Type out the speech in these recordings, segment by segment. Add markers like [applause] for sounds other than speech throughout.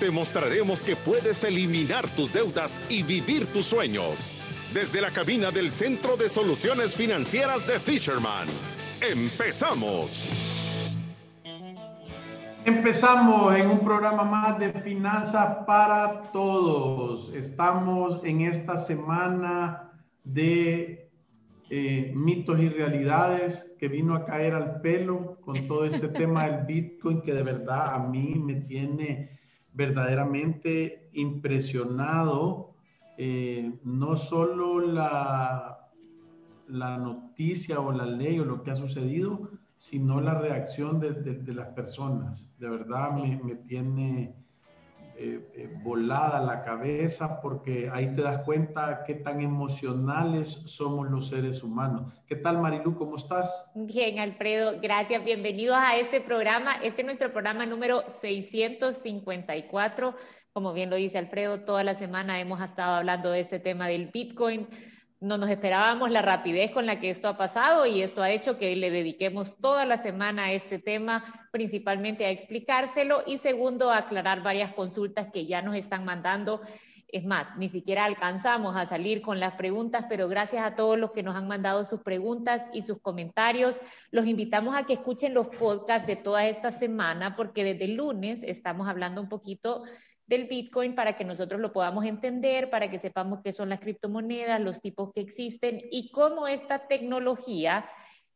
Te mostraremos que puedes eliminar tus deudas y vivir tus sueños. Desde la cabina del Centro de Soluciones Financieras de Fisherman. ¡Empezamos! Empezamos en un programa más de Finanzas para Todos. Estamos en esta semana de eh, mitos y realidades que vino a caer al pelo con todo este tema del Bitcoin que de verdad a mí me tiene verdaderamente impresionado. Eh, no solo la, la noticia o la ley o lo que ha sucedido, sino la reacción de, de, las personas. De verdad me, me, tiene eh, eh, volada la cabeza porque ahí te das cuenta qué tan emocionales somos los seres humanos. ¿Qué tal Marilu? ¿Cómo estás? Bien, Alfredo, gracias. Bienvenidos a este programa. Este es nuestro programa número 654. Como bien lo dice Alfredo, toda la semana hemos estado hablando de este tema del Bitcoin no nos esperábamos la rapidez con la que esto ha pasado y esto ha hecho que le dediquemos toda la semana a este tema, principalmente a explicárselo y segundo, a aclarar varias consultas que ya nos están mandando. Es más, ni siquiera alcanzamos a salir con las preguntas, pero gracias a todos los que nos han mandado sus preguntas y sus comentarios, los invitamos a que escuchen los podcasts de toda esta semana, porque desde lunes estamos hablando un poquito del Bitcoin para que nosotros lo podamos entender, para que sepamos qué son las criptomonedas, los tipos que existen y cómo esta tecnología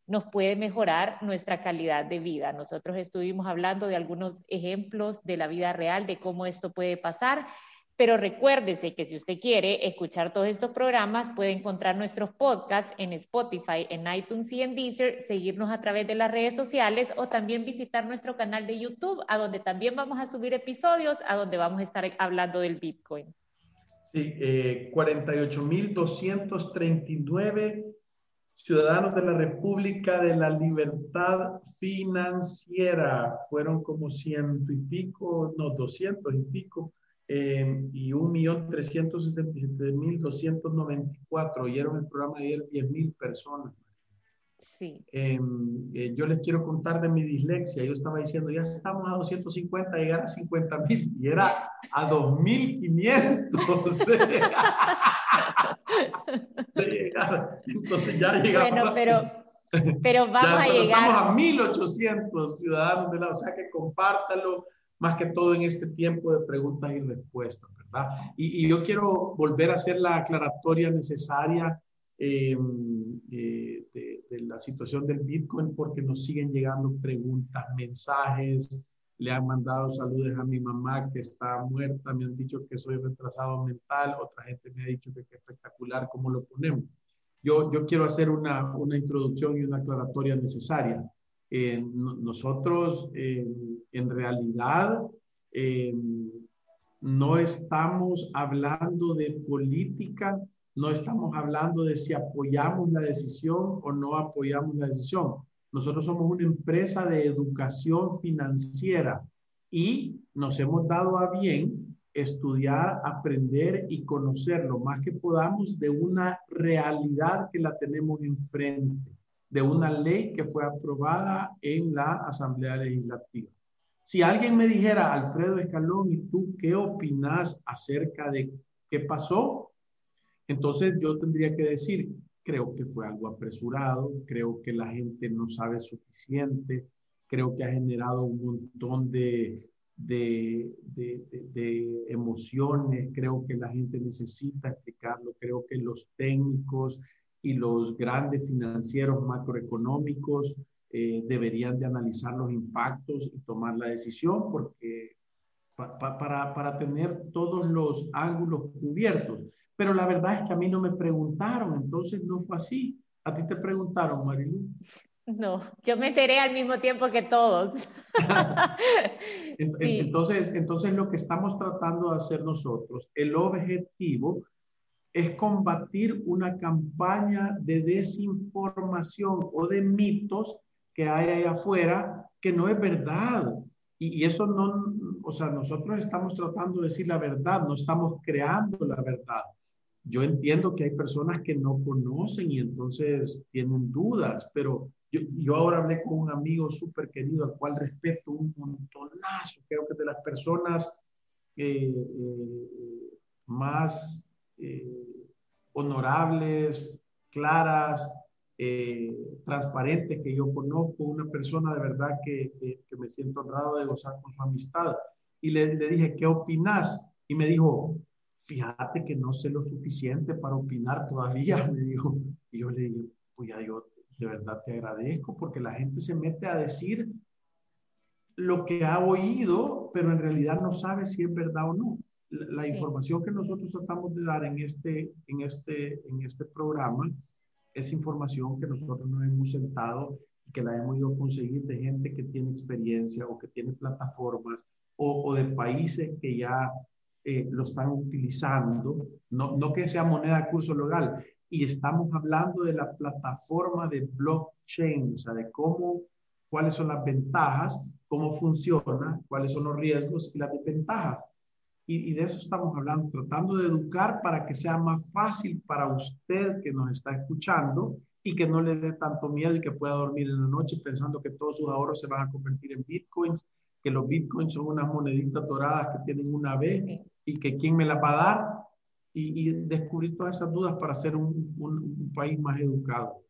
nos puede mejorar nuestra calidad de vida. Nosotros estuvimos hablando de algunos ejemplos de la vida real, de cómo esto puede pasar pero recuérdese que si usted quiere escuchar todos estos programas, puede encontrar nuestros podcasts en Spotify, en iTunes y en Deezer, seguirnos a través de las redes sociales o también visitar nuestro canal de YouTube, a donde también vamos a subir episodios, a donde vamos a estar hablando del Bitcoin. Sí, eh, 48.239 ciudadanos de la República de la Libertad Financiera. Fueron como ciento y pico, no, doscientos y pico eh, y 1.367.294 oyeron el programa de ayer 10.000 personas. Sí. Em, eh, yo les quiero contar de mi dislexia. Yo estaba diciendo, ya estamos a 250, llegar a 50.000 y era a 2.500 [laughs] Entonces ya llegamos. Bueno, pero, pero vamos a llegar. Estamos a 1.800 ciudadanos de la, o sea que compártalo más que todo en este tiempo de preguntas y respuestas, ¿verdad? Y, yo quiero volver a hacer la aclaratoria necesaria em, eh, de, la situación del Bitcoin porque nos siguen llegando preguntas, mensajes, le han mandado saludos a mi mamá que está muerta, me han dicho que soy retrasado mental, otra gente me ha dicho que, es espectacular cómo lo ponemos. Yo, yo quiero hacer una, una introducción y una aclaratoria necesaria. Eh, nosotros eh, en realidad eh, no estamos hablando de política, no estamos hablando de si apoyamos la decisión o no apoyamos la decisión. Nosotros somos una empresa de educación financiera y nos hemos dado a bien estudiar, aprender y conocer lo más que podamos de una realidad que la tenemos enfrente de una ley que fue aprobada en la Asamblea Legislativa. Si alguien me dijera, Alfredo Escalón, ¿y tú qué opinas acerca de qué pasó? Entonces yo tendría que decir, creo que fue algo apresurado, creo que la gente no sabe suficiente, creo que ha generado un montón de, de, de, emociones, creo que la gente necesita explicarlo, creo que los técnicos y los grandes financieros macroeconómicos eh, deberían de analizar los impactos y tomar la decisión porque para, para tener todos los ángulos cubiertos. Pero la verdad es que a mí no me preguntaron, entonces no fue así. A ti te preguntaron, Marilu. No, yo me enteré al mismo tiempo que todos. [laughs] [laughs] entonces, entonces, lo que estamos tratando de hacer nosotros, el objetivo es combatir una campaña de desinformación o de mitos que hay ahí afuera que no es verdad. Y, y, eso no, o sea, nosotros estamos tratando de decir la verdad, no estamos creando la verdad. Yo entiendo que hay personas que no conocen y entonces tienen dudas, pero yo, yo ahora hablé con un amigo súper querido al cual respeto un montonazo, creo que de las personas eh, eh, más eh, honorables, claras, eh, transparentes que yo conozco, una persona de verdad que, que, me siento honrado de gozar con su amistad. Y le, le dije, ¿qué opinas? Y me dijo, fíjate que no sé lo suficiente para opinar todavía, [laughs] me dijo. Y yo le dije, pues ya yo de verdad te agradezco porque la gente se mete a decir lo que ha oído, pero en realidad no sabe si es verdad o no la información que nosotros tratamos de dar en este, en, este, en este programa es información que nosotros nos hemos sentado y que la hemos ido a conseguir de gente que tiene experiencia o que tiene plataformas o, de países que ya eh, lo están utilizando, no, no que sea moneda de curso legal. Y estamos hablando de la plataforma de blockchain, o sea, de cómo, cuáles son las ventajas, cómo funciona, cuáles son los riesgos y las desventajas. Y, de eso estamos hablando, tratando de educar para que sea más fácil para usted que nos está escuchando y que no le dé tanto miedo y que pueda dormir en la noche pensando que todos sus ahorros se van a convertir en bitcoins, que los bitcoins son unas moneditas doradas que tienen una B y que quién me la va a dar y, descubrir todas esas dudas para ser un país más educado.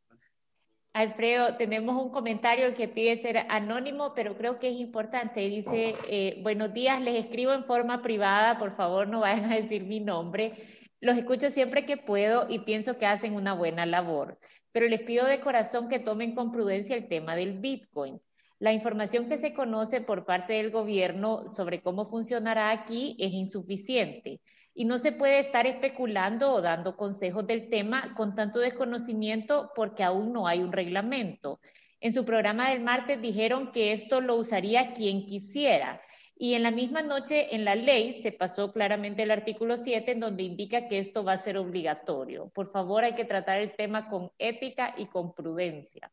Alfredo, tenemos un comentario que pide ser anónimo, pero creo que es importante. Dice, eh, buenos días, les escribo en forma privada, por favor no vayan a decir mi nombre. Los escucho siempre que puedo y pienso que hacen una buena labor, pero les pido de corazón que tomen con prudencia el tema del Bitcoin. La información que se conoce por parte del gobierno sobre cómo funcionará aquí es insuficiente y no se puede estar especulando o dando consejos del tema con tanto desconocimiento porque aún no hay un reglamento. En su programa del martes dijeron que esto lo usaría quien quisiera. Y en la misma noche en la ley se pasó claramente el artículo 7 en donde indica que esto va a ser obligatorio. Por favor, hay que tratar el tema con ética y con prudencia.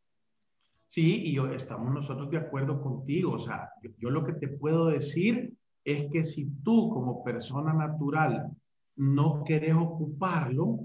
Sí, y yo, estamos nosotros de acuerdo contigo. O sea, yo lo que te puedo decir es que si tú como persona natural no quieres ocuparlo,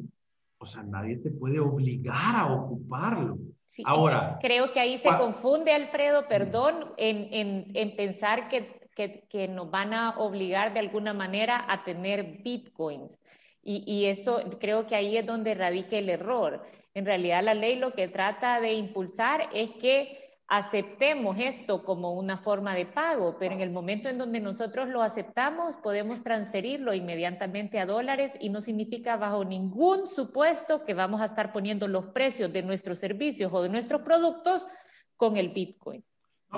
o sea, nadie te puede obligar a ocuparlo. Ahora. Creo que ahí se confunde, Alfredo, perdón, en, en, pensar que, que, que, nos van a obligar de alguna manera a tener bitcoins. Y, y esto creo que ahí es donde radica el error. En realidad la ley lo que trata de impulsar es que aceptemos esto como una forma de pago, pero en el momento en donde nosotros lo aceptamos, podemos transferirlo inmediatamente a dólares y no significa bajo ningún supuesto que vamos a estar poniendo los precios de nuestros servicios o de nuestros productos con el Bitcoin.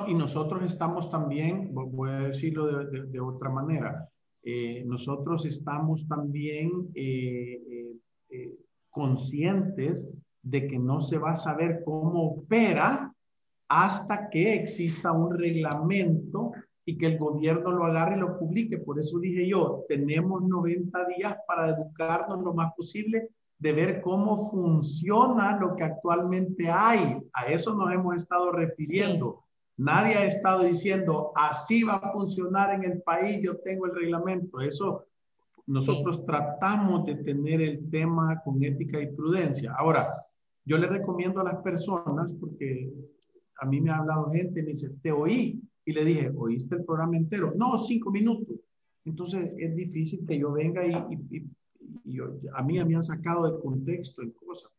y nosotros estamos también, voy a decirlo de, otra manera, eh, nosotros estamos también eh, eh, conscientes de que no se va a saber cómo opera hasta que exista un reglamento y que el gobierno lo agarre y lo publique. Por eso dije yo, tenemos 90 días para educarnos lo más posible de ver cómo funciona lo que actualmente hay. A eso nos hemos estado refiriendo. Nadie ha estado diciendo, así va a funcionar en el país, yo tengo el reglamento. Eso nosotros tratamos de tener el tema con ética y prudencia. Ahora, yo le recomiendo a las personas, porque a mí me ha hablado gente, me dice, te oí. Y le dije, ¿oíste el programa entero? No, cinco minutos. Entonces es difícil que yo venga y, a mí me han sacado de contexto en cosas.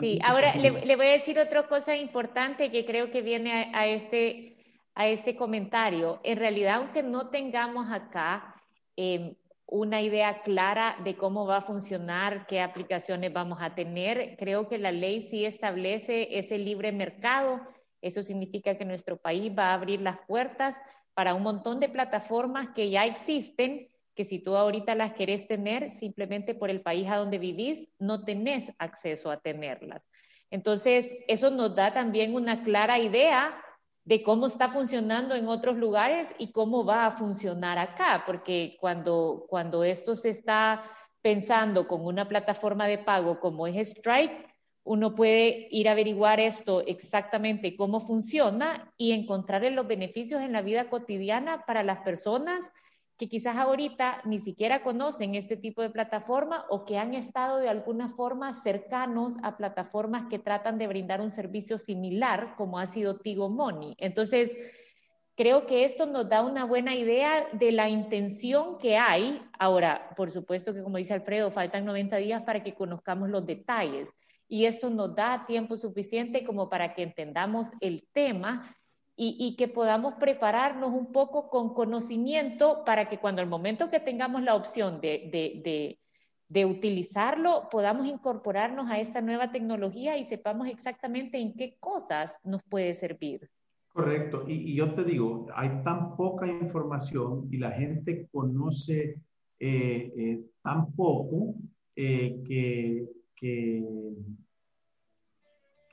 sí, ahora le, voy a decir otra cosa importante que creo que viene a, este, a este comentario. En realidad, aunque no tengamos acá em, una idea clara de cómo va a funcionar, qué aplicaciones vamos a tener, creo que la ley sí establece ese libre mercado eso significa que nuestro país va a abrir las puertas para un montón de plataformas que ya existen, que si tú ahorita las querés tener, simplemente por el país a donde vivís, no tenés acceso a tenerlas. Entonces, eso nos da también una clara idea de cómo está funcionando en otros lugares y cómo va a funcionar acá, porque cuando, cuando esto se está pensando con una plataforma de pago como es Stripe, uno puede ir a averiguar esto exactamente cómo funciona y encontrarle los beneficios en la vida cotidiana para las personas que quizás ahorita ni siquiera conocen este tipo de plataforma o que han estado de alguna forma cercanos a plataformas que tratan de brindar un servicio similar como ha sido Tigo Money. Entonces, creo que esto nos da una buena idea de la intención que hay. Ahora, por supuesto que como dice Alfredo, faltan 90 días para que conozcamos los detalles y esto nos da tiempo suficiente como para que entendamos el tema y, que podamos prepararnos un poco con conocimiento para que cuando el momento que tengamos la opción de, de, utilizarlo, podamos incorporarnos a esta nueva tecnología y sepamos exactamente en qué cosas nos puede servir. Correcto. Y, yo te digo, hay tan poca información y la gente conoce eh, eh, tan poco eh, que, que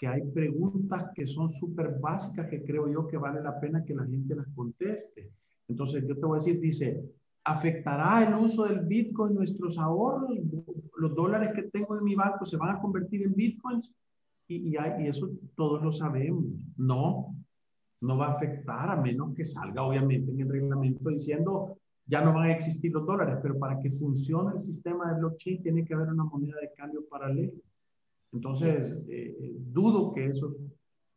que hay preguntas que son súper básicas que creo yo que vale la pena que la gente las conteste. Entonces, yo te voy a decir, dice, ¿afectará el uso del Bitcoin nuestros ahorros? ¿Los dólares que tengo en mi banco se van a convertir en Bitcoins? Y, y, y eso todos lo sabemos. No, no va a afectar a menos que salga obviamente en el reglamento diciendo ya no van a existir los dólares, pero para que funcione el sistema de blockchain tiene que haber una moneda de cambio paralela. Entonces, eh, eh, dudo que eso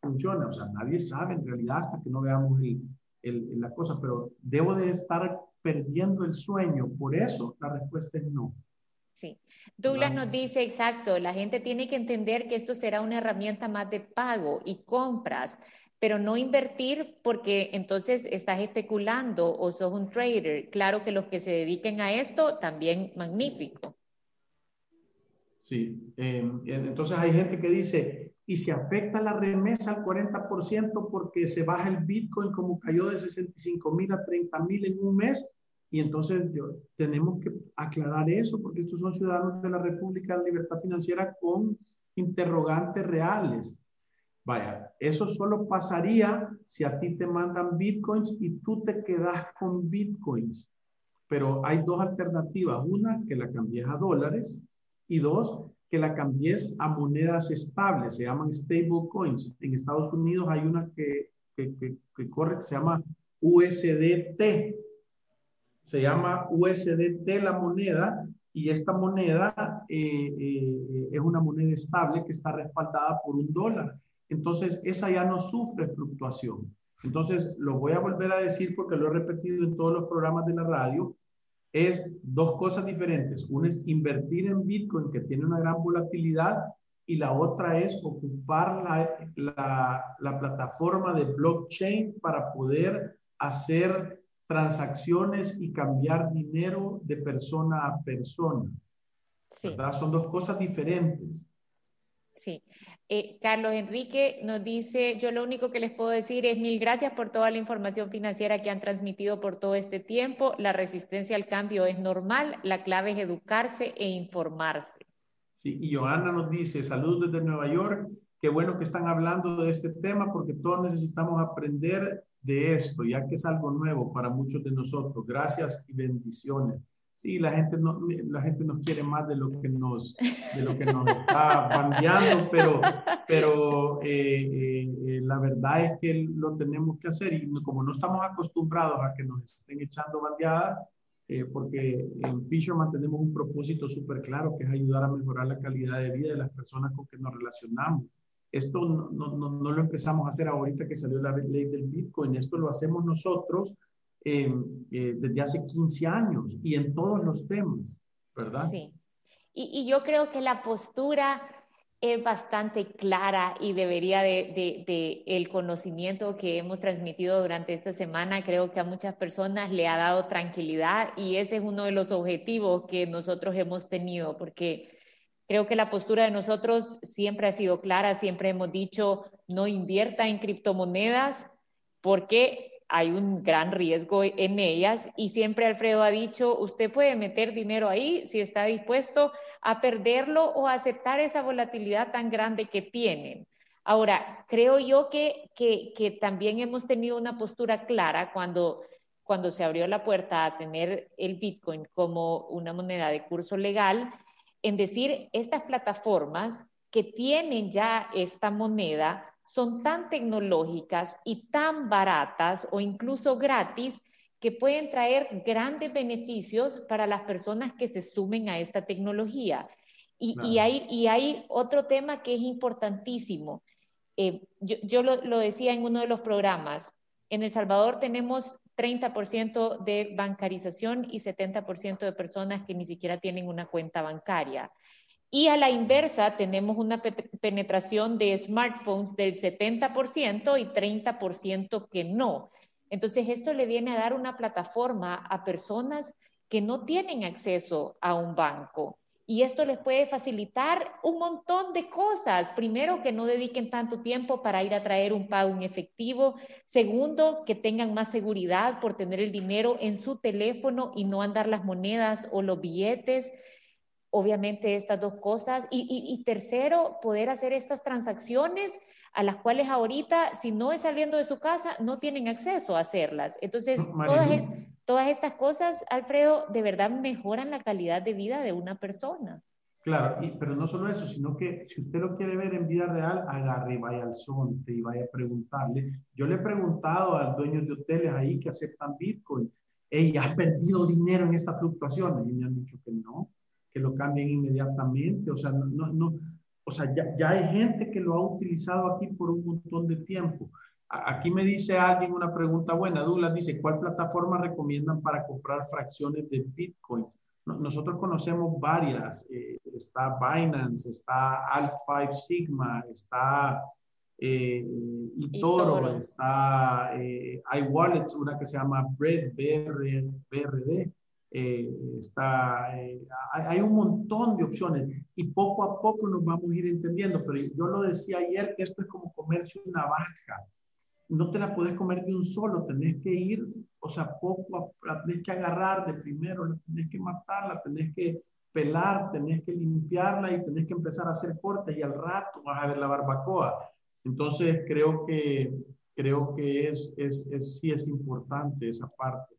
funcione. O sea, nadie sabe en realidad hasta que no veamos el, la cosa, pero debo de estar perdiendo el sueño. Por eso la respuesta es no. Sí. Douglas nos dice, exacto, la gente tiene que entender que esto será una herramienta más de pago y compras, pero no invertir porque entonces estás especulando o sos un trader. Claro que los que se dediquen a esto, también magnífico. Sí, em, entonces hay gente que dice, y si afecta la remesa al 40% porque se baja el Bitcoin como cayó de 65 mil a 30 mil en un mes, y entonces yo, tenemos que aclarar eso porque estos son ciudadanos de la República de la Libertad Financiera con interrogantes reales. Vaya, eso solo pasaría si a ti te mandan bitcoins y tú te quedas con bitcoins. Pero hay dos alternativas. Una, que la cambies a dólares y dos, que la cambies a monedas estables, se llaman stable coins. En Estados Unidos hay una que, que, que, corre, que se llama USDT. Se llama USDT la moneda y esta moneda eh, eh, es una moneda estable que está respaldada por un dólar. Entonces, esa ya no sufre fluctuación. Entonces, lo voy a volver a decir porque lo he repetido en todos los programas de la radio es dos cosas diferentes. Una es invertir en Bitcoin, que tiene una gran volatilidad, y la otra es ocupar la, la, plataforma de blockchain para poder hacer transacciones y cambiar dinero de persona a persona. Sí. Son dos cosas diferentes. Sí. Eh, Carlos Enrique nos dice, yo lo único que les puedo decir es mil gracias por toda la información financiera que han transmitido por todo este tiempo. La resistencia al cambio es normal, la clave es educarse e informarse. Sí, y Joana nos dice, saludos desde Nueva York, qué bueno que están hablando de este tema porque todos necesitamos aprender de esto, ya que es algo nuevo para muchos de nosotros. Gracias y bendiciones sí, la gente, no, la gente nos quiere más de lo que nos, de lo que nos está bandeando, pero, pero eh, eh, la verdad es que lo tenemos que hacer y como no estamos acostumbrados a que nos estén echando bandeadas, eh, porque en Fisherman tenemos un propósito súper claro que es ayudar a mejorar la calidad de vida de las personas con que nos relacionamos. Esto no, no, no lo empezamos a hacer ahorita que salió la ley del Bitcoin, esto lo hacemos nosotros eh, desde hace 15 años y en todos los temas, ¿verdad? Sí. Y, y, yo creo que la postura es bastante clara y debería de, de, de, el conocimiento que hemos transmitido durante esta semana, creo que a muchas personas le ha dado tranquilidad y ese es uno de los objetivos que nosotros hemos tenido, porque creo que la postura de nosotros siempre ha sido clara, siempre hemos dicho no invierta en criptomonedas porque hay un gran riesgo en ellas y siempre Alfredo ha dicho, usted puede meter dinero ahí si está dispuesto a perderlo o a aceptar esa volatilidad tan grande que tienen. Ahora, creo yo que, que, también hemos tenido una postura clara cuando, cuando se abrió la puerta a tener el Bitcoin como una moneda de curso legal, en decir, estas plataformas que tienen ya esta moneda son tan tecnológicas y tan baratas o incluso gratis que pueden traer grandes beneficios para las personas que se sumen a esta tecnología. Y, hay, y hay otro tema que es importantísimo. Eh, yo, lo, lo, decía en uno de los programas. En El Salvador tenemos 30% de bancarización y 70% de personas que ni siquiera tienen una cuenta bancaria. Y a la inversa, tenemos una penetración de smartphones del 70% y 30% que no. Entonces, esto le viene a dar una plataforma a personas que no tienen acceso a un banco. Y esto les puede facilitar un montón de cosas. Primero, que no dediquen tanto tiempo para ir a traer un pago en efectivo. Segundo, que tengan más seguridad por tener el dinero en su teléfono y no andar las monedas o los billetes obviamente estas dos cosas. Y, tercero, poder hacer estas transacciones a las cuales ahorita, si no es saliendo de su casa, no tienen acceso a hacerlas. Entonces, todas, todas estas cosas, Alfredo, de verdad mejoran la calidad de vida de una persona. Claro, pero no solo eso, sino que si usted lo quiere ver en vida real, agarre y vaya al Sonte y vaya a preguntarle. Yo le he preguntado a dueños de hoteles ahí que aceptan Bitcoin, ¿ella ¿has perdido dinero en estas fluctuaciones? Y me han dicho que no, que lo cambien inmediatamente. O sea, no, no, o sea ya, ya, hay gente que lo ha utilizado aquí por un montón de tiempo. Aquí me dice alguien una pregunta buena. Douglas dice, ¿cuál plataforma recomiendan para comprar fracciones de Bitcoin? Nosotros conocemos varias. Eh, está Binance, está Alt5 Sigma, está eh, eToro, está eh, iWallets, una que se llama Bread, BRD. Eh, está, eh, hay, un montón de opciones y poco a poco nos vamos a ir entendiendo, pero yo lo decía ayer que esto es como comerse una vaca. No te la puedes comer de un solo, tenés que ir, o sea, poco a, la tenés que agarrar de primero, la tenés que matarla, tenés que pelar, tenés que limpiarla y tenés que empezar a hacer cortes y al rato vas a ver la barbacoa. Entonces creo que, creo que es, es, es sí es importante esa parte.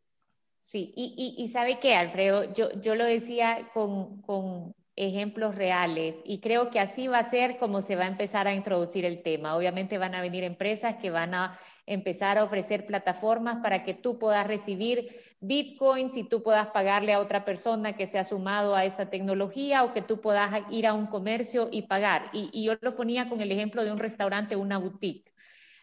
Sí, y, y, sabe qué, Alfredo, yo, yo lo decía con, con, ejemplos reales y creo que así va a ser como se va a empezar a introducir el tema. Obviamente van a venir empresas que van a empezar a ofrecer plataformas para que tú puedas recibir bitcoins y tú puedas pagarle a otra persona que se ha sumado a esta tecnología o que tú puedas ir a un comercio y pagar. Y, y yo lo ponía con el ejemplo de un restaurante, una boutique.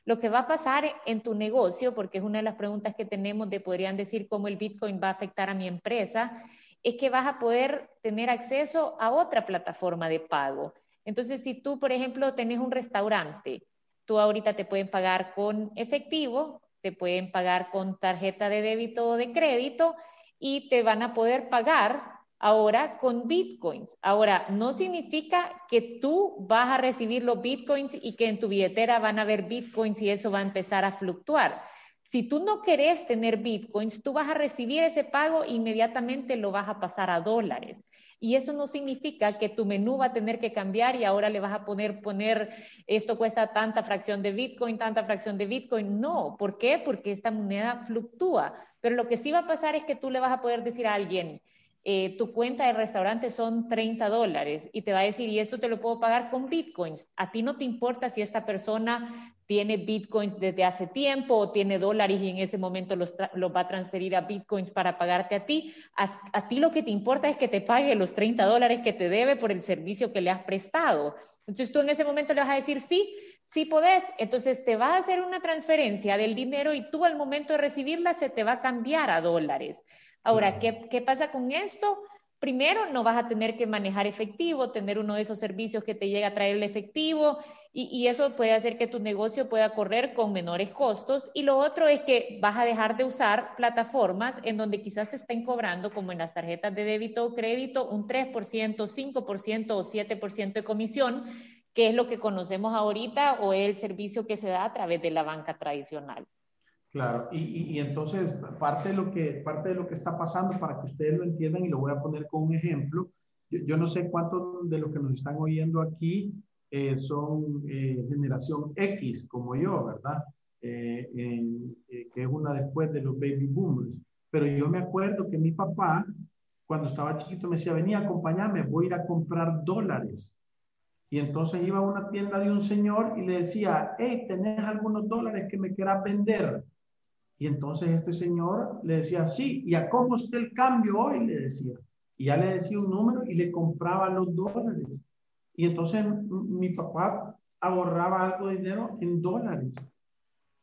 Lo que va a pasar en tu negocio, porque es una de las preguntas que tenemos de podrían decir cómo el Bitcoin va a afectar a mi empresa, es que vas a poder tener acceso a otra plataforma de pago. Entonces, si tú, por ejemplo, tenés un restaurante, tú ahorita te pueden pagar con efectivo, te pueden pagar con tarjeta de débito o de crédito y te van a poder pagar ahora con bitcoins. Ahora, no significa que tú vas a recibir los bitcoins y que en tu billetera van a haber bitcoins y eso va a empezar a fluctuar. Si tú no querés tener bitcoins, tú vas a recibir ese pago e inmediatamente lo vas a pasar a dólares. Y eso no significa que tu menú va a tener que cambiar y ahora le vas a poner, poner, esto cuesta tanta fracción de bitcoin, tanta fracción de bitcoin. No, ¿por qué? Porque esta moneda fluctúa. Pero lo que sí va a pasar es que tú le vas a poder decir a alguien, eh, tu cuenta de restaurante son 30 dólares y te va a decir, y esto te lo puedo pagar con bitcoins. A ti no te importa si esta persona tiene bitcoins desde hace tiempo o tiene dólares y en ese momento los, va a transferir a bitcoins para pagarte a ti. A, a, ti lo que te importa es que te pague los 30 dólares que te debe por el servicio que le has prestado. Entonces tú en ese momento le vas a decir, sí, sí podés. Entonces te va a hacer una transferencia del dinero y tú al momento de recibirla se te va a cambiar a dólares. Ahora, ¿qué, ¿qué pasa con esto? Primero, no vas a tener que manejar efectivo, tener uno de esos servicios que te llega a traer el efectivo y, y, eso puede hacer que tu negocio pueda correr con menores costos. Y lo otro es que vas a dejar de usar plataformas en donde quizás te estén cobrando, como en las tarjetas de débito o crédito, un 3%, 5% o 7% de comisión, que es lo que conocemos ahorita o es el servicio que se da a través de la banca tradicional. Claro, y, y, entonces parte de, lo que, parte de lo que está pasando, para que ustedes lo entiendan, y lo voy a poner con un ejemplo, yo, no sé cuántos de los que nos están oyendo aquí eh, son eh, generación X, como yo, ¿verdad? Eh, que es una después de los baby boomers. Pero yo me acuerdo que mi papá, cuando estaba chiquito, me decía, venía, acompáñame, voy a ir a comprar dólares. Y entonces iba a una tienda de un señor y le decía, hey, ¿tenés algunos dólares que me quieras vender? Y entonces este señor le decía, sí, ¿y a cómo está el cambio hoy? Le decía. Y ya le decía un número y le compraba los dólares. Y entonces mi papá ahorraba algo de dinero en dólares,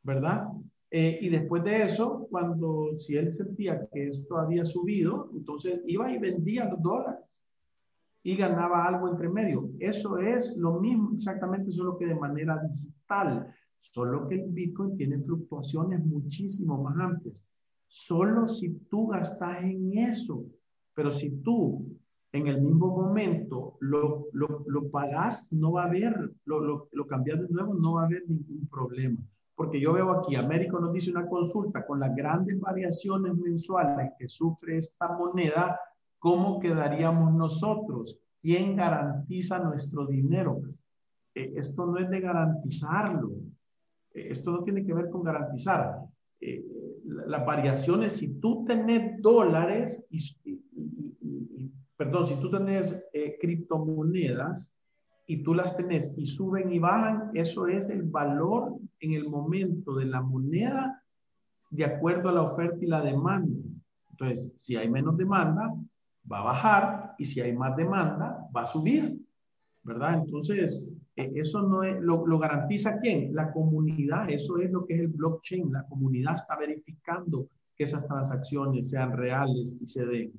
¿verdad? Eh, y después de eso, cuando si él sentía que esto había subido, entonces iba y vendía los dólares y ganaba algo entre medio. Eso es lo mismo, exactamente, solo que de manera digital. Solo que el Bitcoin tiene fluctuaciones muchísimo más amplias. Solo si tú gastas en eso, pero si tú en el mismo momento lo, lo, lo pagas, no va a haber, lo, lo, lo cambias de nuevo, no va a haber ningún problema. Porque yo veo aquí, Américo nos dice una consulta con las grandes variaciones mensuales que sufre esta moneda, ¿cómo quedaríamos nosotros? ¿Quién garantiza nuestro dinero? Eh, esto no es de garantizarlo. Esto no tiene que ver con garantizar. Eh, las variaciones, si tú tenés dólares, y, perdón, si tú tenés eh, criptomonedas y tú las tenés y suben y bajan, eso es el valor en el momento de la moneda de acuerdo a la oferta y la demanda. Entonces, si hay menos demanda, va a bajar y si hay más demanda, va a subir, ¿verdad? Entonces, eso no es, lo, garantiza quién? La comunidad, eso es lo que es el blockchain, la comunidad está verificando que esas transacciones sean reales y se den.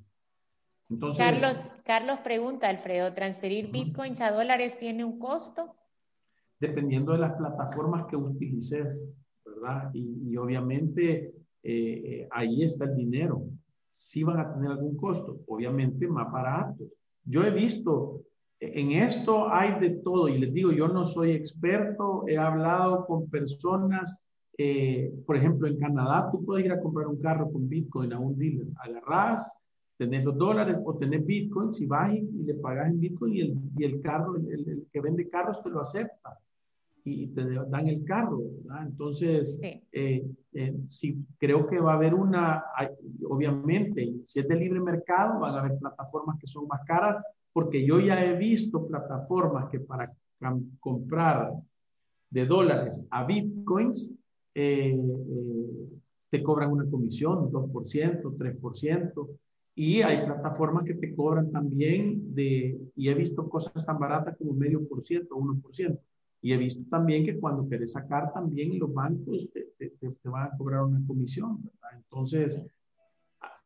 Entonces, Carlos, Carlos pregunta, Alfredo, ¿transferir bitcoins a dólares tiene un costo? Dependiendo de las plataformas que utilices, ¿verdad? Y, obviamente eh, eh, ahí está el dinero. Si van a tener algún costo, obviamente más barato. Yo he visto en esto hay de todo. Y les digo, yo no soy experto, he hablado con personas, eh, por ejemplo, en Canadá tú puedes ir a comprar un carro con Bitcoin a un dealer, agarrás, tenés los dólares o tenés Bitcoin, si vas y, le pagas en Bitcoin y el, y el carro, el, que vende carros te lo acepta y te dan el carro, ¿verdad? Entonces, eh, eh, sí, creo que va a haber una, obviamente, si es de libre mercado, van a haber plataformas que son más caras, porque yo ya he visto plataformas que para comprar de dólares a bitcoins eh, eh, te cobran una comisión, 2%, 3%, y hay plataformas que te cobran también de, y he visto cosas tan baratas como medio por ciento, 1%. Y he visto también que cuando quieres sacar también los bancos te, te, van a cobrar una comisión, ¿verdad? Entonces,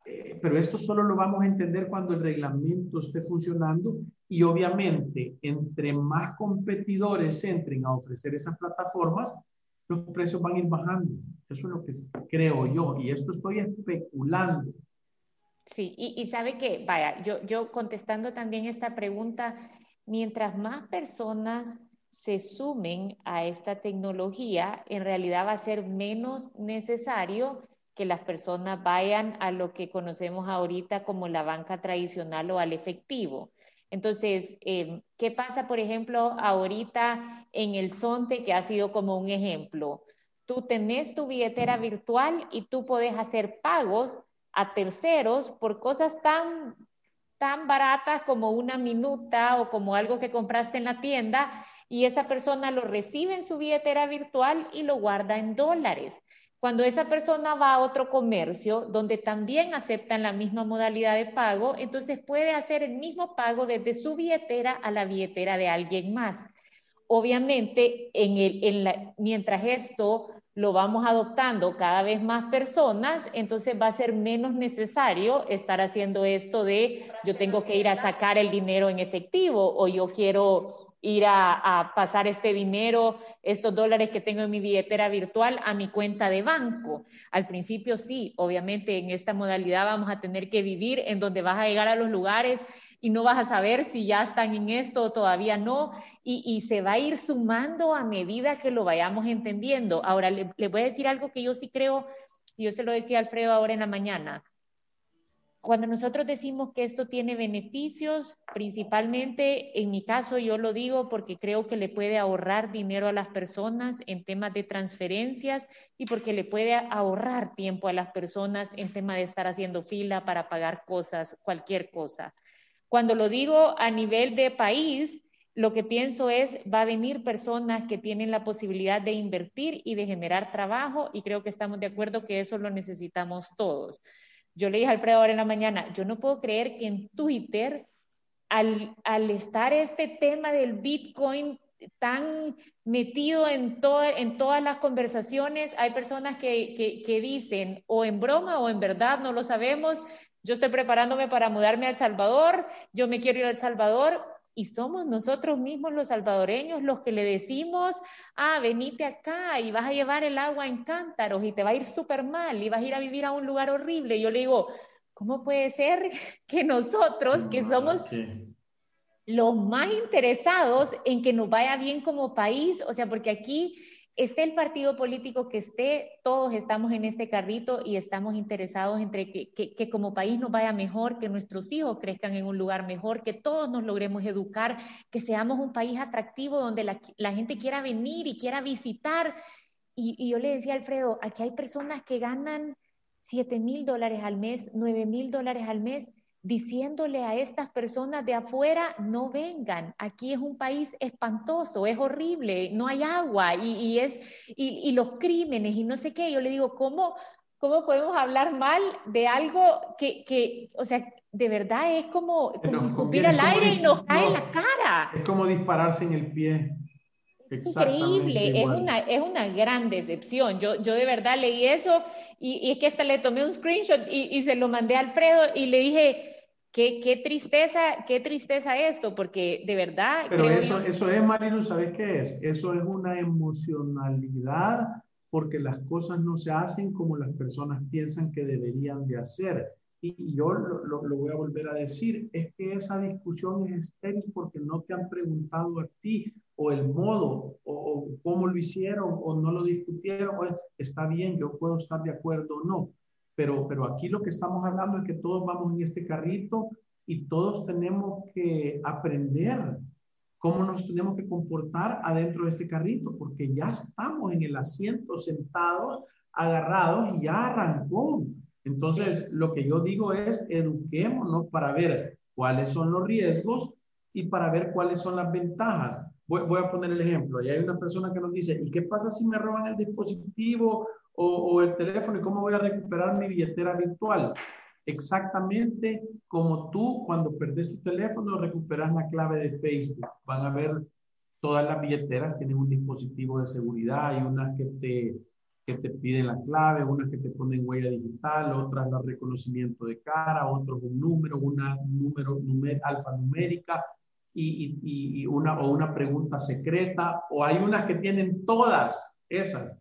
eh, pero esto solo lo vamos a entender cuando el reglamento esté funcionando y obviamente entre más competidores entren a ofrecer esas plataformas, los precios van a ir bajando. Eso es lo que creo yo y esto estoy especulando. Sí, y, y sabe que, vaya, yo, yo contestando también esta pregunta, mientras más personas se sumen a esta tecnología, en realidad va a ser menos necesario que las personas vayan a lo que conocemos ahorita como la banca tradicional o al efectivo. Entonces, em, ¿qué pasa, por ejemplo, ahorita en el Sonte, que ha sido como un ejemplo? Tú tenés tu billetera virtual y tú puedes hacer pagos a terceros por cosas tan, tan baratas como una minuta o como algo que compraste en la tienda y esa persona lo recibe en su billetera virtual y lo guarda en dólares. Cuando esa persona va a otro comercio donde también aceptan la misma modalidad de pago, entonces puede hacer el mismo pago desde su billetera a la billetera de alguien más. Obviamente, mientras esto lo vamos adoptando cada vez más personas, entonces va a ser menos necesario estar haciendo esto de yo tengo que ir a sacar el dinero en efectivo o yo quiero ir a, pasar este dinero, estos dólares que tengo en mi billetera virtual a mi cuenta de banco. Al principio sí, obviamente en esta modalidad vamos a tener que vivir en donde vas a llegar a los lugares y no vas a saber si ya están en esto o todavía no, y, se va a ir sumando a medida que lo vayamos entendiendo. Ahora, le, le voy a decir algo que yo sí creo, yo se lo decía a Alfredo ahora en la mañana cuando nosotros decimos que esto tiene beneficios, principalmente en mi caso yo lo digo porque creo que le puede ahorrar dinero a las personas en temas de transferencias y porque le puede ahorrar tiempo a las personas en tema de estar haciendo fila para pagar cosas, cualquier cosa. Cuando lo digo a nivel de país, lo que pienso es, va a venir personas que tienen la posibilidad de invertir y de generar trabajo y creo que estamos de acuerdo que eso lo necesitamos todos. Yo le dije a Alfredo ahora en la mañana, yo no puedo creer que en Twitter, al, al estar este tema del Bitcoin tan metido en, en todas las conversaciones, hay personas que, que, dicen o en broma o en verdad, no lo sabemos, yo estoy preparándome para mudarme a El Salvador, yo me quiero ir a El Salvador, y somos nosotros mismos los salvadoreños los que le decimos, ah, venite acá y vas a llevar el agua en cántaros y te va a ir súper mal y vas a ir a vivir a un lugar horrible. Y yo le digo, ¿cómo puede ser [laughs] que nosotros, que somos los más interesados en que nos vaya bien como país, o sea, porque aquí esté el partido político que esté, todos estamos en este carrito y estamos interesados entre que, que, como país nos vaya mejor, que nuestros hijos crezcan en un lugar mejor, que todos nos logremos educar, que seamos un país atractivo donde la, gente quiera venir y quiera visitar. Y, y yo le decía a Alfredo, aquí hay personas que ganan 7 mil dólares al mes, 9 mil dólares al mes diciéndole a estas personas de afuera, no vengan, aquí es un país espantoso, es horrible, no hay agua y, es, y, los crímenes y no sé qué. Yo le digo, ¿cómo, cómo podemos hablar mal de algo que, que o sea, de verdad es como, como al aire y nos cae en la cara? Es como dispararse en el pie. Increíble, es una, es una gran decepción. Yo, yo de verdad leí eso y, y es que hasta le tomé un screenshot y, y, se lo mandé a Alfredo y le dije, Qué, tristeza, qué tristeza esto, porque de verdad... Pero eso, eso es, Marilu, ¿sabes qué es? Eso es una emocionalidad porque las cosas no se hacen como las personas piensan que deberían de hacer. Y, yo lo, lo, voy a volver a decir, es que esa discusión es estéril porque no te han preguntado a ti o el modo o, o cómo lo hicieron o no lo discutieron. está bien, yo puedo estar de acuerdo o no pero, pero aquí lo que estamos hablando es que todos vamos en este carrito y todos tenemos que aprender cómo nos tenemos que comportar adentro de este carrito, porque ya estamos en el asiento sentados, agarrados y ya arrancó. Entonces, lo que yo digo es, eduquémonos para ver cuáles son los riesgos y para ver cuáles son las ventajas. Voy, voy a poner el ejemplo. Y hay una persona que nos dice, ¿y qué pasa si me roban el dispositivo o, el teléfono y cómo voy a recuperar mi billetera virtual. Exactamente como tú cuando perdés tu teléfono recuperas la clave de Facebook. Van a ver todas las billeteras tienen un dispositivo de seguridad, hay unas que te, que te piden la clave, unas que te ponen huella digital, otras la reconocimiento de cara, otros un número, una número alfanumérica y, y, y una, o una pregunta secreta, o hay unas que tienen todas esas.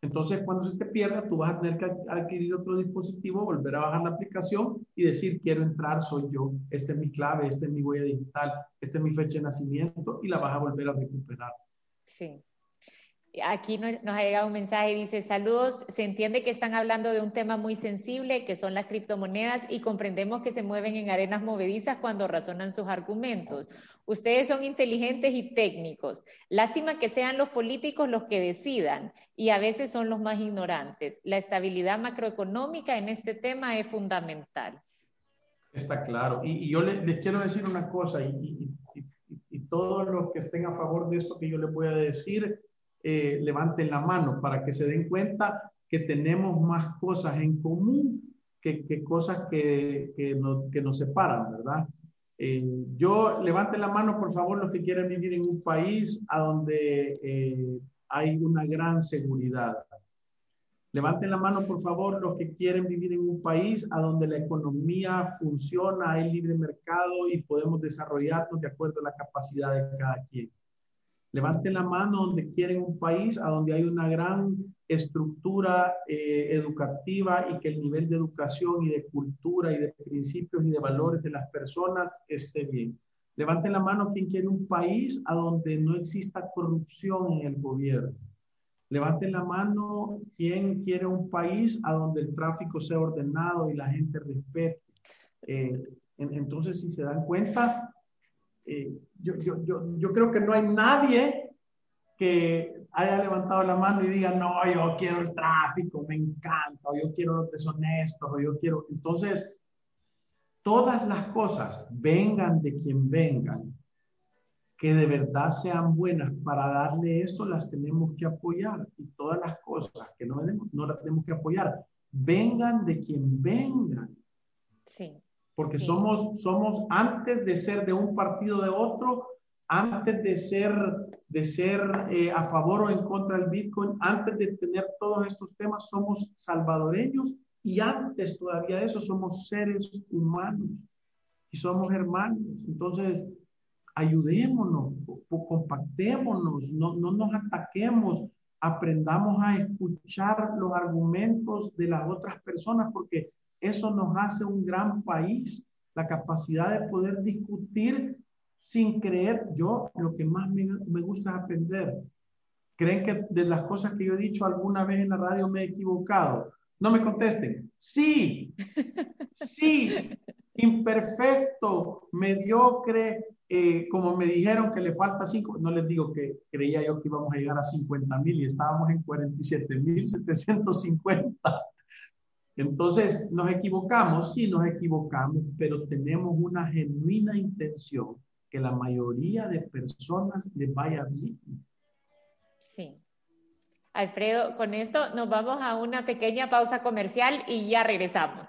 Entonces, cuando se te pierda, tú vas a tener que adquirir otro dispositivo, volver a bajar la aplicación y decir, quiero entrar, soy yo, esta es mi clave, esta es mi huella digital, esta es mi fecha de nacimiento y la vas a volver a recuperar. Sí. Aquí nos, ha llegado un mensaje, dice, saludos, se entiende que están hablando de un tema muy sensible, que son las criptomonedas, y comprendemos que se mueven en arenas movedizas cuando razonan sus argumentos. Ustedes son inteligentes y técnicos. Lástima que sean los políticos los que decidan, y a veces son los más ignorantes. La estabilidad macroeconómica en este tema es fundamental. Está claro. Y, yo les quiero decir una cosa, y, y todos los que estén a favor de esto que yo les voy a decir, eh, levanten la mano para que se den cuenta que tenemos más cosas en común que, cosas que, nos separan, ¿verdad? Eh, yo, levanten la mano, por favor, los que quieren vivir en un país a donde eh, hay una gran seguridad. Levanten la mano, por favor, los que quieren vivir en un país a donde la economía funciona, hay libre mercado y podemos desarrollarnos de acuerdo a la capacidad de cada quien. Levanten la mano donde quieren un país a donde hay una gran estructura eh, educativa y que el nivel de educación y de cultura y de principios y de valores de las personas esté bien. Levanten la mano quien quiere un país a donde no exista corrupción en el gobierno. Levanten la mano quien quiere un país a donde el tráfico sea ordenado y la gente respete. Eh, entonces, si se dan cuenta, eh, yo, yo, yo, yo creo que no hay nadie que haya levantado la mano y diga, no, yo quiero el tráfico, me encanta, o yo quiero los deshonestos, o yo quiero. Entonces, todas las cosas, vengan de quien vengan, que de verdad sean buenas para darle esto, las tenemos que apoyar. Y todas las cosas que no, no las tenemos que apoyar, vengan de quien vengan. Sí. Porque Somos, somos, antes de ser de un partido de otro, antes de ser, de ser eh, a favor o en contra del Bitcoin, antes de tener todos estos temas, somos salvadoreños y antes todavía de eso somos seres humanos y somos hermanos. Entonces, ayudémonos, compactémonos, no, no nos ataquemos, aprendamos a escuchar los argumentos de las otras personas, porque eso nos hace un gran país, la capacidad de poder discutir sin creer. Yo lo que más me, me gusta es aprender. ¿Creen que de las cosas que yo he dicho alguna vez en la radio me he equivocado? No me contesten. Sí, [laughs] sí, imperfecto, mediocre, eh, como me dijeron que le falta cinco, no les digo que creía yo que íbamos a llegar a 50 mil y estábamos en 47 mil 750. Entonces, nos equivocamos, sí nos equivocamos, pero tenemos una genuina intención que la mayoría de personas les vaya bien. Sí. Alfredo, con esto nos vamos a una pequeña pausa comercial y ya regresamos.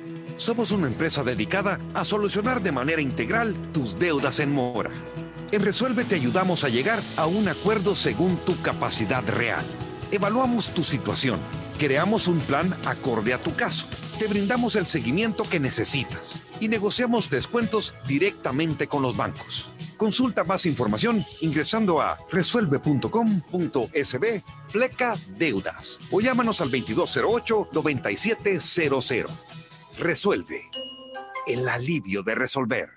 Somos una empresa dedicada a solucionar de manera integral tus deudas en mora. En Resuelve te ayudamos a llegar a un acuerdo según tu capacidad real. Evaluamos tu situación, creamos un plan acorde a tu caso, te brindamos el seguimiento que necesitas y negociamos descuentos directamente con los bancos. Consulta más información ingresando a resuelve.com.sb pleca deudas o llámanos al 2208-9700. Resuelve. El alivio de resolver.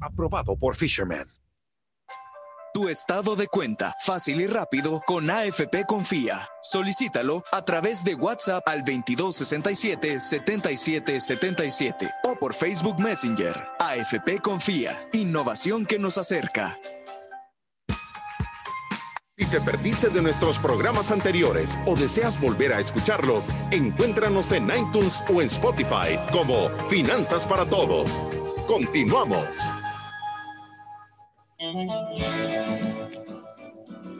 Aprobado por Fisherman. Tu estado de cuenta, fácil y rápido, con AFP Confía. Solicítalo a través de WhatsApp al 2267-7777 o por Facebook Messenger. AFP Confía. Innovación que nos acerca. Si te perdiste de nuestros programas anteriores o deseas volver a escucharlos, encuéntranos en iTunes o en Spotify como Finanzas para Todos. Continuamos.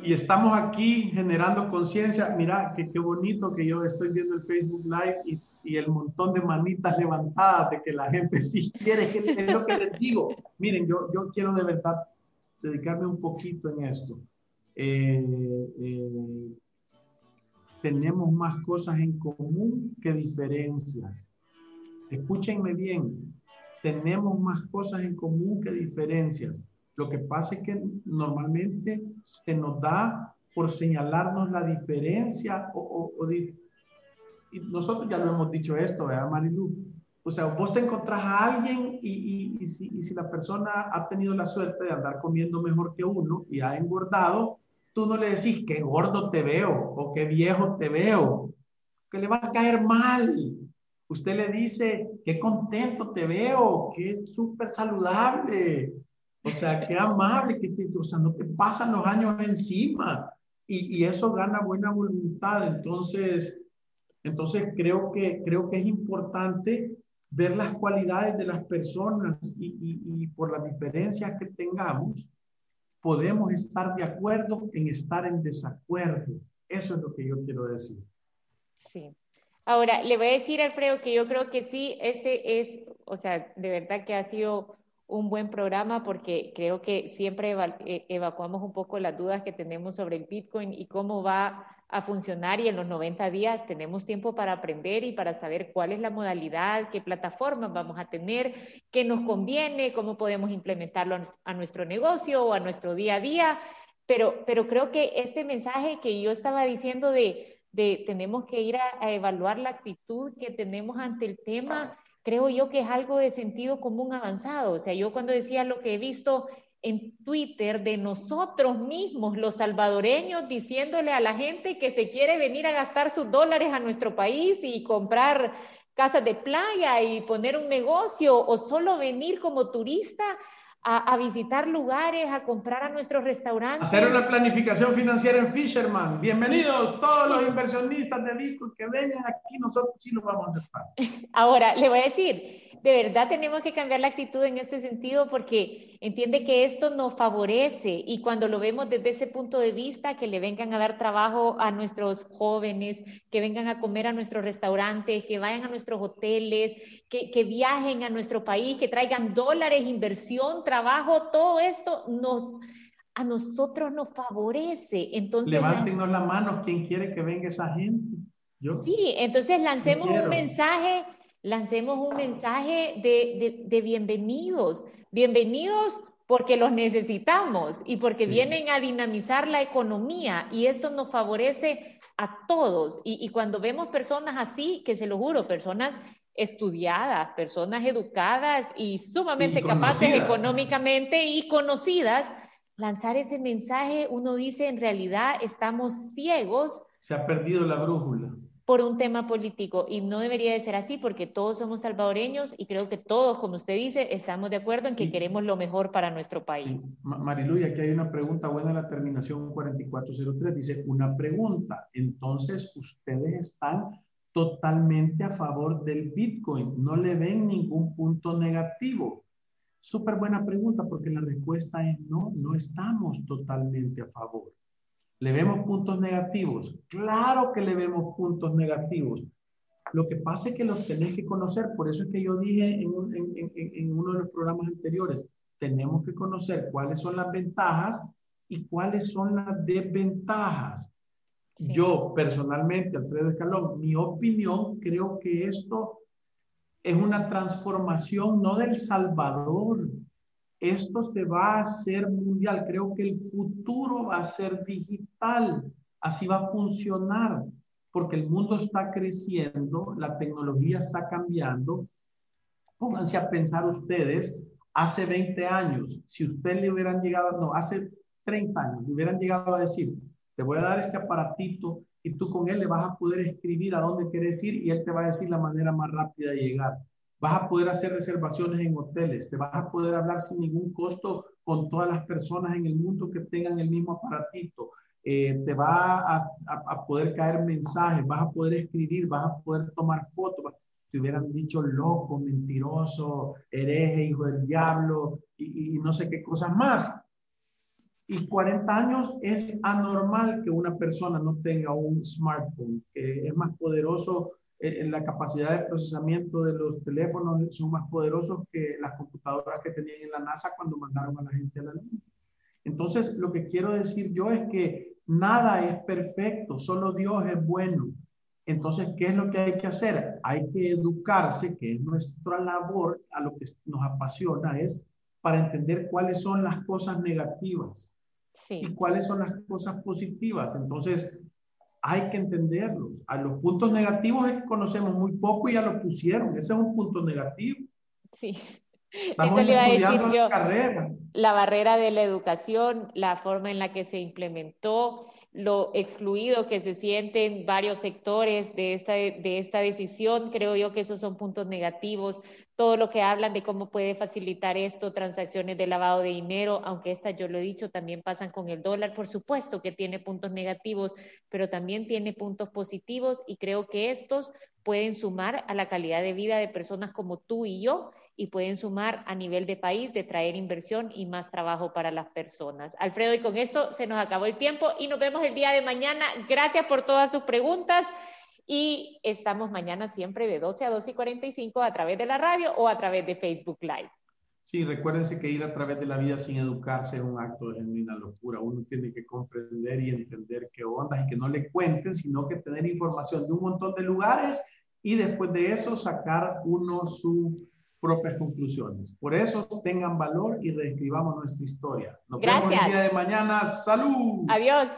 Y estamos aquí generando conciencia. Mira, que qué bonito que yo estoy viendo el Facebook Live y, y, el montón de manitas levantadas de que la gente [laughs] sí quiere, es lo que les digo. Miren, yo, yo quiero de verdad dedicarme un poquito en esto eh, eh, tenemos más cosas en común que diferencias. Escúchenme bien, tenemos más cosas en común que diferencias. Lo que pasa es que normalmente se nos da por señalarnos la diferencia o, y nosotros ya lo hemos dicho esto, ¿verdad, Marilu? O sea, vos te encontrás a alguien y, y, si, y, si, la persona ha tenido la suerte de andar comiendo mejor que uno y ha engordado, tú no le decís qué gordo te veo o qué viejo te veo, que le va a caer mal. Usted le dice qué contento te veo, qué súper saludable. O sea, qué amable, que te, o sea, no te pasan los años encima y, y eso gana buena voluntad. Entonces, entonces creo que, creo que es importante ver las cualidades de las personas y, y, y por las diferencias que tengamos, podemos estar de acuerdo en estar en desacuerdo. Eso es lo que yo quiero decir. Sí. Ahora, le voy a decir, Alfredo, que yo creo que sí, este es, o sea, de verdad que ha sido un buen programa porque creo que siempre eh, evacuamos un poco las dudas que tenemos sobre el Bitcoin y cómo va a funcionar y en los 90 días tenemos tiempo para aprender y para saber cuál es la modalidad, qué plataformas vamos a tener, qué nos conviene, cómo podemos implementarlo a nuestro negocio o a nuestro día a día. Pero, pero creo que este mensaje que yo estaba diciendo de, de tenemos que ir a, a evaluar la actitud que tenemos ante el tema, creo yo que es algo de sentido común avanzado. O sea, yo cuando decía lo que he visto en Twitter de nosotros mismos, los salvadoreños, diciéndole a la gente que se quiere venir a gastar sus dólares a nuestro país y comprar casas de playa y poner un negocio o solo venir como turista a, visitar lugares, a comprar a nuestros restaurantes. Hacer una planificación financiera en Fisherman. Bienvenidos todos los inversionistas de Bitcoin que vengan aquí, nosotros sí lo vamos a hacer. [laughs] Ahora, le voy a decir, de verdad tenemos que cambiar la actitud en este sentido porque entiende que esto nos favorece y cuando lo vemos desde ese punto de vista, que le vengan a dar trabajo a nuestros jóvenes, que vengan a comer a nuestros restaurantes, que vayan a nuestros hoteles, que, que viajen a nuestro país, que traigan dólares, inversión, trabajo, todo esto nos a nosotros nos favorece. Entonces, Levántenos la mano, ¿quién quiere que venga esa gente? ¿Yo? Sí, entonces lancemos un mensaje lancemos un mensaje de, bienvenidos, bienvenidos porque los necesitamos y porque vienen a dinamizar la economía y esto nos favorece a todos. Y, y, cuando vemos personas así, que se lo juro, personas estudiadas, personas educadas y sumamente capaces económicamente y conocidas, lanzar ese mensaje, uno dice, en realidad estamos ciegos. Se ha perdido la brújula por un tema político y no debería de ser así porque todos somos salvadoreños y creo que todos, como usted dice, estamos de acuerdo en que queremos lo mejor para nuestro país. Sí. Marilu, aquí hay una pregunta buena en la terminación 4403. Dice, una pregunta. Entonces, ustedes están totalmente a favor del Bitcoin. No le ven ningún punto negativo. Súper buena pregunta porque la respuesta es no, no estamos totalmente a favor. ¿Le vemos puntos negativos? Claro que le vemos puntos negativos. Lo que pasa es que los tenés que conocer. Por eso es que yo dije en, uno de los programas anteriores, tenemos que conocer cuáles son las ventajas y cuáles son las desventajas. Yo personalmente, Alfredo Escalón, mi opinión, creo que esto es una transformación no del Salvador, esto se va a hacer mundial. Creo que el futuro va a ser digital. Así va a funcionar, porque el mundo está creciendo, la tecnología está cambiando. Pónganse a pensar ustedes, hace 20 años, si usted le hubieran llegado, no, hace 30 años, le hubieran llegado a decir, te voy a dar este aparatito y tú con él le vas a poder escribir a dónde quieres ir y él te va a decir la manera más rápida de llegar. Vas a poder hacer reservaciones en hoteles, te vas a poder hablar sin ningún costo con todas las personas en el mundo que tengan el mismo aparatito. Eh, te va a, poder caer mensajes, vas a poder escribir, vas a poder tomar fotos. Te hubieran dicho loco, mentiroso, hereje, hijo del diablo y, y no sé qué cosas más. Y 40 años es anormal que una persona no tenga un smartphone, que es más poderoso eh, la capacidad de procesamiento de los teléfonos son más poderosos que las computadoras que tenían en la NASA cuando mandaron a la gente a la luna. Entonces, lo que quiero decir yo es que nada es perfecto, solo Dios es bueno. Entonces, ¿qué es lo que hay que hacer? Hay que educarse, que es nuestra labor, a lo que nos apasiona, es para entender cuáles son las cosas negativas y cuáles son las cosas positivas. Entonces, hay que entenderlos. A los puntos negativos es que conocemos muy poco y ya lo pusieron. Ese es un punto negativo. Sí. Eso le iba a decir yo. La barrera de la educación, la forma en la que se implementó, lo excluido que se sienten varios sectores de esta, de esta decisión. Creo yo que esos son puntos negativos. Todo lo que hablan de cómo puede facilitar esto, transacciones de lavado de dinero, aunque estas, yo lo he dicho, también pasan con el dólar. Por supuesto que tiene puntos negativos, pero también tiene puntos positivos y creo que estos pueden sumar a la calidad de vida de personas como tú y yo y pueden sumar a nivel de país, de traer inversión y más trabajo para las personas. Alfredo, y con esto se nos acabó el tiempo y nos vemos el día de mañana. Gracias por todas sus preguntas y estamos mañana siempre de 12 a 12 y 45 a través de la radio o a través de Facebook Live. Sí, recuérdense que ir a través de la vida sin educarse es un acto de genuina locura. Uno tiene que comprender y entender qué onda y que no le cuenten, sino que tener información de un montón de lugares y después de eso sacar uno su propias conclusiones. Por eso tengan valor y reescribamos nuestra historia. Nos Gracias. vemos el día de mañana. ¡Salud! Adiós.